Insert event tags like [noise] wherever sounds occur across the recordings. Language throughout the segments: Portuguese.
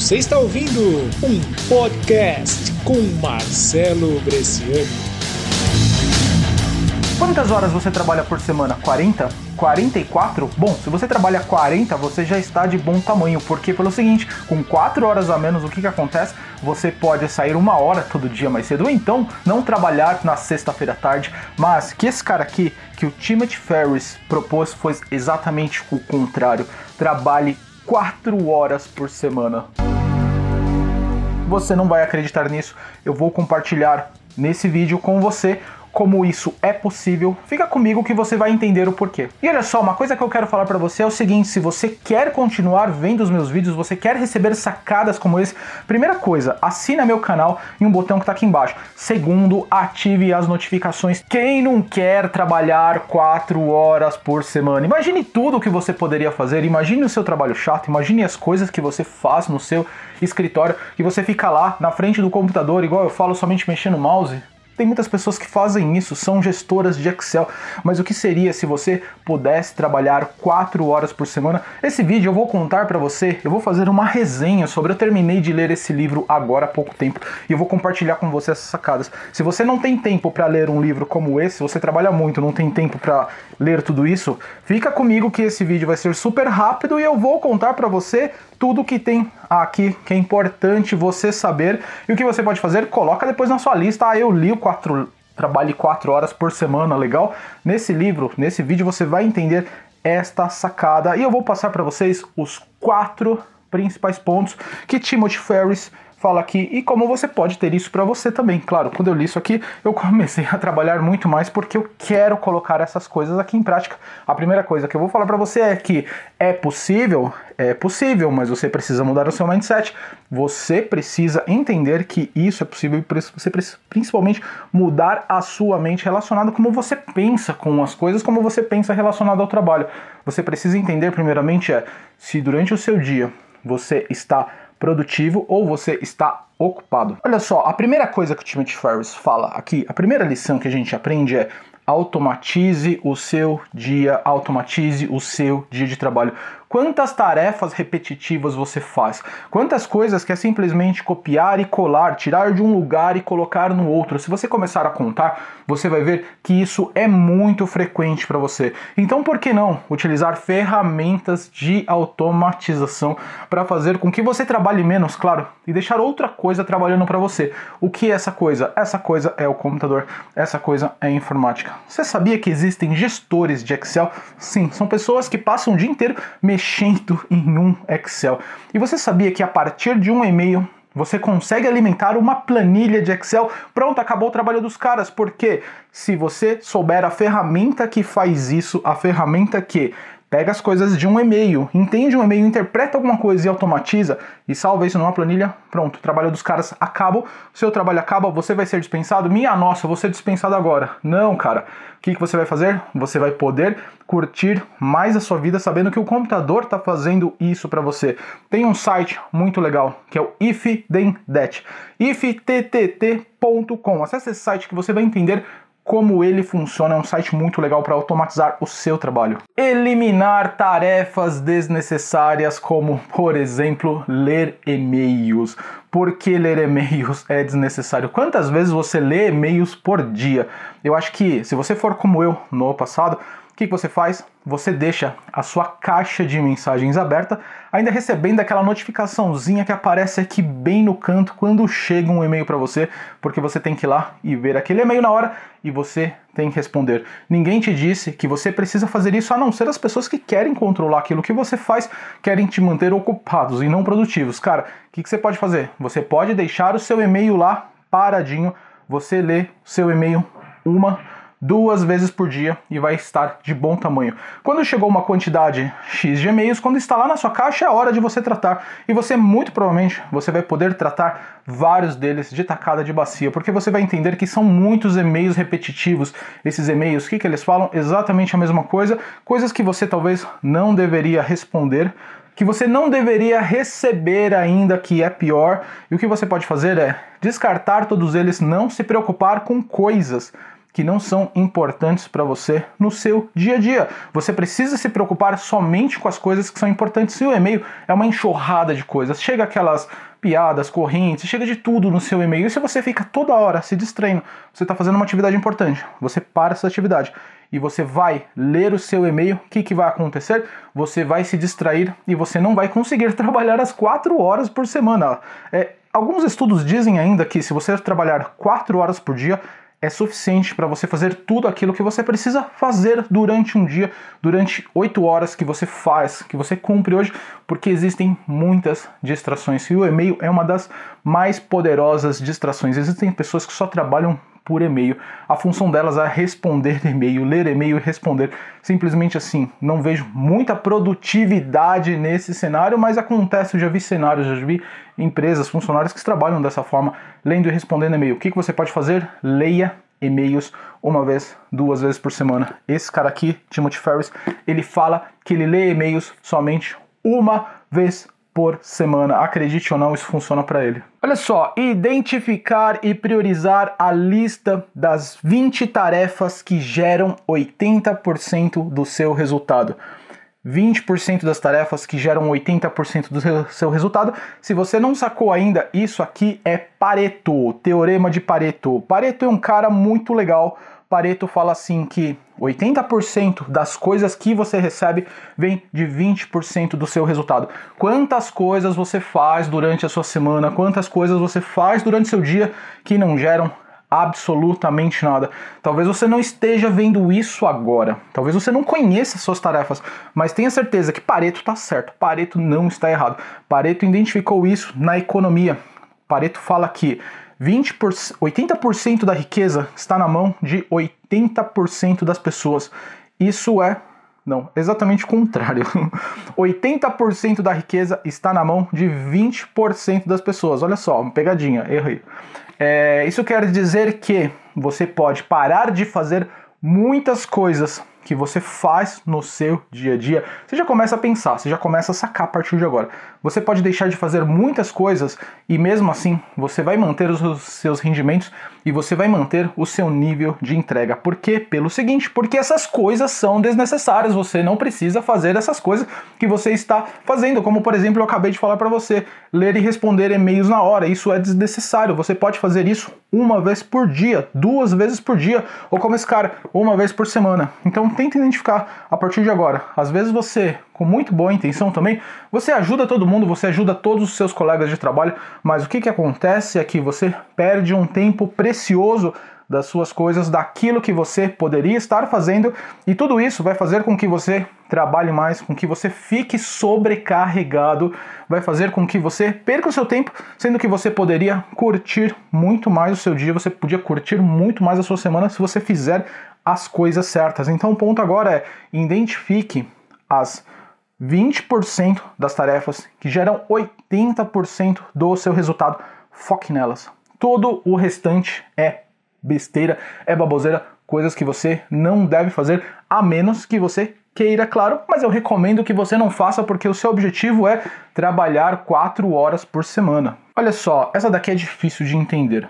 Você está ouvindo um podcast com Marcelo Bresciani. Quantas horas você trabalha por semana? 40? 44? Bom, se você trabalha 40, você já está de bom tamanho, porque pelo seguinte, com 4 horas a menos, o que, que acontece? Você pode sair uma hora todo dia mais cedo, ou então não trabalhar na sexta-feira à tarde, mas que esse cara aqui, que o Timothy Ferris propôs, foi exatamente o contrário. Trabalhe 4 horas por semana. Você não vai acreditar nisso, eu vou compartilhar nesse vídeo com você como isso é possível, fica comigo que você vai entender o porquê. E olha só, uma coisa que eu quero falar para você é o seguinte: se você quer continuar vendo os meus vídeos, você quer receber sacadas como esse, primeira coisa, assina meu canal e um botão que tá aqui embaixo. Segundo, ative as notificações. Quem não quer trabalhar 4 horas por semana? Imagine tudo o que você poderia fazer, imagine o seu trabalho chato, imagine as coisas que você faz no seu escritório, que você fica lá na frente do computador, igual eu falo, somente mexendo no mouse. Tem muitas pessoas que fazem isso, são gestoras de Excel, mas o que seria se você pudesse trabalhar 4 horas por semana? Esse vídeo eu vou contar para você, eu vou fazer uma resenha sobre. Eu terminei de ler esse livro agora há pouco tempo e eu vou compartilhar com você essas sacadas. Se você não tem tempo para ler um livro como esse, você trabalha muito, não tem tempo para ler tudo isso, fica comigo que esse vídeo vai ser super rápido e eu vou contar para você tudo que tem aqui que é importante você saber. E o que você pode fazer? Coloca depois na sua lista. Ah, eu li o quatro, trabalhe 4 horas por semana, legal? Nesse livro, nesse vídeo, você vai entender esta sacada. E eu vou passar para vocês os quatro principais pontos que Timothy Ferris fala aqui e como você pode ter isso para você também. Claro, quando eu li isso aqui, eu [laughs] comecei a trabalhar muito mais porque eu quero colocar essas coisas aqui em prática. A primeira coisa que eu vou falar para você é que é possível, é possível, mas você precisa mudar o seu mindset. Você precisa entender que isso é possível e você precisa principalmente mudar a sua mente relacionada como você pensa com as coisas, como você pensa relacionado ao trabalho. Você precisa entender primeiramente é se durante o seu dia você está produtivo ou você está ocupado. Olha só, a primeira coisa que o Timothy Ferris fala aqui, a primeira lição que a gente aprende é automatize o seu dia, automatize o seu dia de trabalho. Quantas tarefas repetitivas você faz? Quantas coisas que é simplesmente copiar e colar, tirar de um lugar e colocar no outro? Se você começar a contar, você vai ver que isso é muito frequente para você. Então, por que não utilizar ferramentas de automatização para fazer com que você trabalhe menos, claro, e deixar outra coisa trabalhando para você? O que é essa coisa? Essa coisa é o computador, essa coisa é a informática. Você sabia que existem gestores de Excel? Sim, são pessoas que passam o dia inteiro mexendo mexendo em um Excel. E você sabia que a partir de um e-mail você consegue alimentar uma planilha de Excel? Pronto, acabou o trabalho dos caras, porque se você souber a ferramenta que faz isso, a ferramenta que pega as coisas de um e-mail, entende um e-mail, interpreta alguma coisa e automatiza e salva isso numa planilha, pronto, o trabalho dos caras acaba, seu trabalho acaba, você vai ser dispensado, minha nossa, vou ser dispensado agora. Não, cara. O que, que você vai fazer? Você vai poder curtir mais a sua vida sabendo que o computador está fazendo isso para você. Tem um site muito legal que é o If Then That, ifttt.com. Acesse esse site que você vai entender como ele funciona, é um site muito legal para automatizar o seu trabalho. Eliminar tarefas desnecessárias, como, por exemplo, ler e-mails. Por que ler e-mails é desnecessário? Quantas vezes você lê e-mails por dia? Eu acho que, se você for como eu no passado, que, que você faz? Você deixa a sua caixa de mensagens aberta, ainda recebendo aquela notificaçãozinha que aparece aqui bem no canto quando chega um e-mail para você, porque você tem que ir lá e ver aquele e-mail na hora e você tem que responder. Ninguém te disse que você precisa fazer isso a não ser as pessoas que querem controlar aquilo que você faz, querem te manter ocupados e não produtivos. Cara, o que, que você pode fazer? Você pode deixar o seu e-mail lá paradinho, você lê seu e-mail uma duas vezes por dia e vai estar de bom tamanho. Quando chegou uma quantidade X de e-mails, quando lá na sua caixa, é hora de você tratar. E você, muito provavelmente, você vai poder tratar vários deles de tacada de bacia, porque você vai entender que são muitos e-mails repetitivos. Esses e-mails, o que, que eles falam? Exatamente a mesma coisa, coisas que você talvez não deveria responder, que você não deveria receber ainda, que é pior. E o que você pode fazer é descartar todos eles, não se preocupar com coisas que não são importantes para você no seu dia a dia. Você precisa se preocupar somente com as coisas que são importantes. O e-mail é uma enxurrada de coisas. Chega aquelas piadas, correntes, chega de tudo no seu e-mail. E se você fica toda hora se distraindo, você está fazendo uma atividade importante. Você para essa atividade e você vai ler o seu e-mail, o que, que vai acontecer? Você vai se distrair e você não vai conseguir [laughs] trabalhar as quatro horas por semana. É, alguns estudos dizem ainda que se você trabalhar quatro horas por dia, é suficiente para você fazer tudo aquilo que você precisa fazer durante um dia, durante oito horas que você faz, que você cumpre hoje, porque existem muitas distrações. E o e-mail é uma das mais poderosas distrações. Existem pessoas que só trabalham por e-mail. A função delas é responder e-mail, ler e-mail e responder. Simplesmente assim, não vejo muita produtividade nesse cenário, mas acontece, eu já vi cenários, já vi empresas, funcionários que trabalham dessa forma, lendo e respondendo e-mail. O que, que você pode fazer? Leia e-mails uma vez, duas vezes por semana. Esse cara aqui, Timothy Ferris, ele fala que ele lê e-mails somente uma vez por semana. Acredite ou não, isso funciona para ele. Olha só, identificar e priorizar a lista das 20 tarefas que geram 80% do seu resultado. 20% das tarefas que geram 80% do seu resultado. Se você não sacou ainda, isso aqui é Pareto, teorema de Pareto. Pareto é um cara muito legal Pareto fala assim que 80% das coisas que você recebe vem de 20% do seu resultado. Quantas coisas você faz durante a sua semana, quantas coisas você faz durante seu dia que não geram absolutamente nada. Talvez você não esteja vendo isso agora. Talvez você não conheça suas tarefas, mas tenha certeza que Pareto está certo. Pareto não está errado. Pareto identificou isso na economia. Pareto fala que 20 por, 80% da riqueza está na mão de 80% das pessoas. Isso é não, exatamente o contrário. [laughs] 80% da riqueza está na mão de 20% das pessoas. Olha só, pegadinha, errei. É, isso quer dizer que você pode parar de fazer muitas coisas que você faz no seu dia a dia, você já começa a pensar, você já começa a sacar a partir de agora. Você pode deixar de fazer muitas coisas e mesmo assim você vai manter os seus rendimentos e você vai manter o seu nível de entrega. Por quê? Pelo seguinte, porque essas coisas são desnecessárias, você não precisa fazer essas coisas que você está fazendo, como por exemplo eu acabei de falar para você, ler e responder e-mails na hora, isso é desnecessário. Você pode fazer isso uma vez por dia, duas vezes por dia, ou como esse cara, uma vez por semana. Então tenta identificar a partir de agora. Às vezes você, com muito boa intenção também, você ajuda todo mundo, você ajuda todos os seus colegas de trabalho, mas o que, que acontece é que você perde um tempo precioso das suas coisas, daquilo que você poderia estar fazendo, e tudo isso vai fazer com que você trabalhe mais, com que você fique sobrecarregado, vai fazer com que você perca o seu tempo, sendo que você poderia curtir muito mais o seu dia, você podia curtir muito mais a sua semana se você fizer as coisas certas. Então o ponto agora é identifique as 20% das tarefas que geram 80% do seu resultado, foque nelas. Todo o restante é besteira, é baboseira, coisas que você não deve fazer, a menos que você queira, claro, mas eu recomendo que você não faça porque o seu objetivo é trabalhar 4 horas por semana. Olha só, essa daqui é difícil de entender.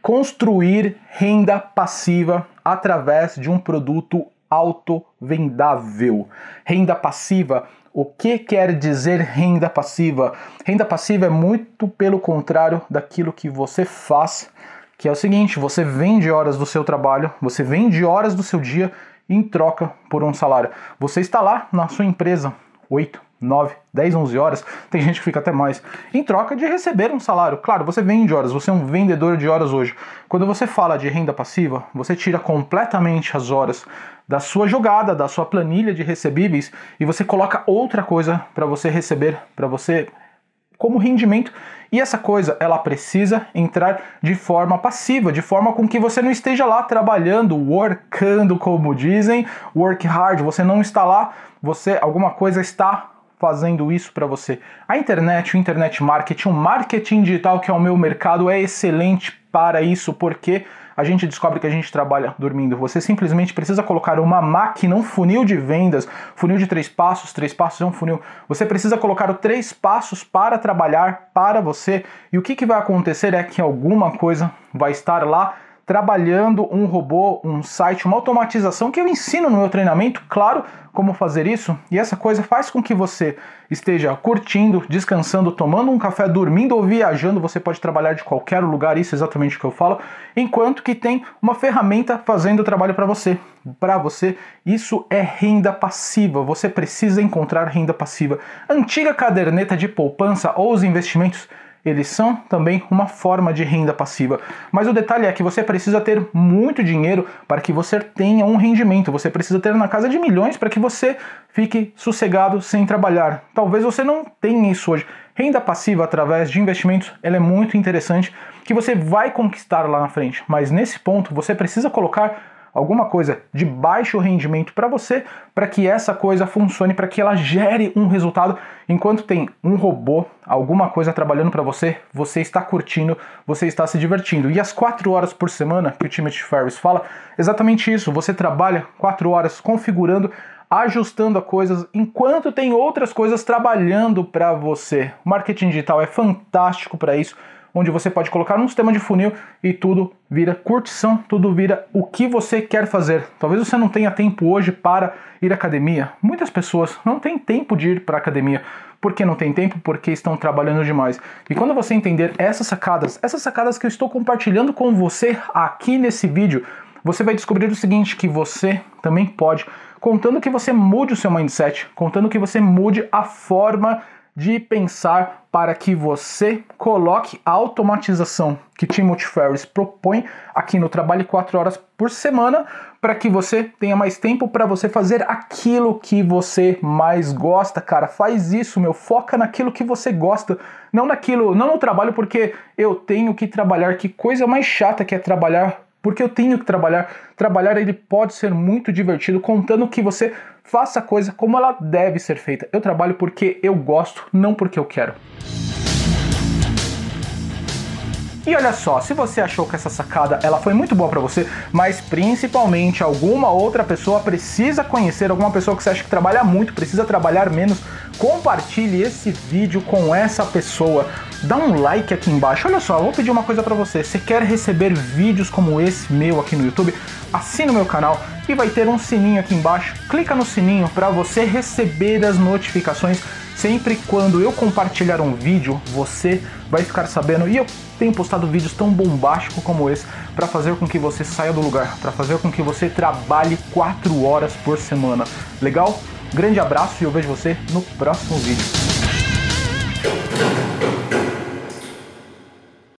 Construir renda passiva através de um produto auto-vendável. Renda passiva o que quer dizer renda passiva? Renda passiva é muito pelo contrário daquilo que você faz que é o seguinte: você vende horas do seu trabalho, você vende horas do seu dia em troca por um salário. Você está lá na sua empresa 8, 9, 10, 11 horas, tem gente que fica até mais, em troca de receber um salário. Claro, você vende horas, você é um vendedor de horas hoje. Quando você fala de renda passiva, você tira completamente as horas da sua jogada, da sua planilha de recebíveis e você coloca outra coisa para você receber, para você como rendimento. E essa coisa, ela precisa entrar de forma passiva, de forma com que você não esteja lá trabalhando, workando, como dizem, work hard, você não está lá, você alguma coisa está fazendo isso para você. A internet, o internet marketing, o marketing digital, que é o meu mercado, é excelente para isso, porque a gente descobre que a gente trabalha dormindo. Você simplesmente precisa colocar uma máquina, um funil de vendas, funil de três passos, três passos é um funil. Você precisa colocar os três passos para trabalhar para você. E o que, que vai acontecer é que alguma coisa vai estar lá trabalhando um robô, um site, uma automatização que eu ensino no meu treinamento, claro, como fazer isso, e essa coisa faz com que você esteja curtindo, descansando, tomando um café, dormindo ou viajando, você pode trabalhar de qualquer lugar, isso é exatamente o que eu falo, enquanto que tem uma ferramenta fazendo o trabalho para você. Para você, isso é renda passiva. Você precisa encontrar renda passiva. Antiga caderneta de poupança ou os investimentos eles são também uma forma de renda passiva. Mas o detalhe é que você precisa ter muito dinheiro para que você tenha um rendimento. Você precisa ter na casa de milhões para que você fique sossegado sem trabalhar. Talvez você não tenha isso hoje. Renda passiva através de investimentos, ela é muito interessante que você vai conquistar lá na frente. Mas nesse ponto você precisa colocar alguma coisa de baixo rendimento para você, para que essa coisa funcione, para que ela gere um resultado. Enquanto tem um robô, alguma coisa trabalhando para você, você está curtindo, você está se divertindo. E as quatro horas por semana que o Timothy Ferris fala, exatamente isso. Você trabalha quatro horas configurando ajustando a coisas enquanto tem outras coisas trabalhando para você. O marketing digital é fantástico para isso onde você pode colocar um sistema de funil e tudo vira curtição, tudo vira o que você quer fazer. Talvez você não tenha tempo hoje para ir à academia. Muitas pessoas não têm tempo de ir para a academia. Por que não tem tempo? Porque estão trabalhando demais. E quando você entender essas sacadas, essas sacadas que eu estou compartilhando com você aqui nesse vídeo, você vai descobrir o seguinte, que você também pode, contando que você mude o seu mindset, contando que você mude a forma de pensar para que você coloque a automatização que Timothy Ferris propõe aqui no Trabalho 4 horas por semana, para que você tenha mais tempo para você fazer aquilo que você mais gosta, cara. Faz isso, meu, foca naquilo que você gosta, não naquilo, não no trabalho porque eu tenho que trabalhar, que coisa mais chata que é trabalhar porque eu tenho que trabalhar. Trabalhar ele pode ser muito divertido, contando que você faça a coisa como ela deve ser feita. Eu trabalho porque eu gosto, não porque eu quero. E olha só, se você achou que essa sacada ela foi muito boa para você, mas principalmente alguma outra pessoa precisa conhecer, alguma pessoa que você acha que trabalha muito, precisa trabalhar menos, compartilhe esse vídeo com essa pessoa. Dá um like aqui embaixo. Olha só, eu vou pedir uma coisa para você. Você quer receber vídeos como esse meu aqui no YouTube? Assine o meu canal e vai ter um sininho aqui embaixo. Clica no sininho para você receber as notificações sempre quando eu compartilhar um vídeo, você vai ficar sabendo. E eu tenho postado vídeos tão bombásticos como esse para fazer com que você saia do lugar, para fazer com que você trabalhe 4 horas por semana. Legal? Grande abraço e eu vejo você no próximo vídeo.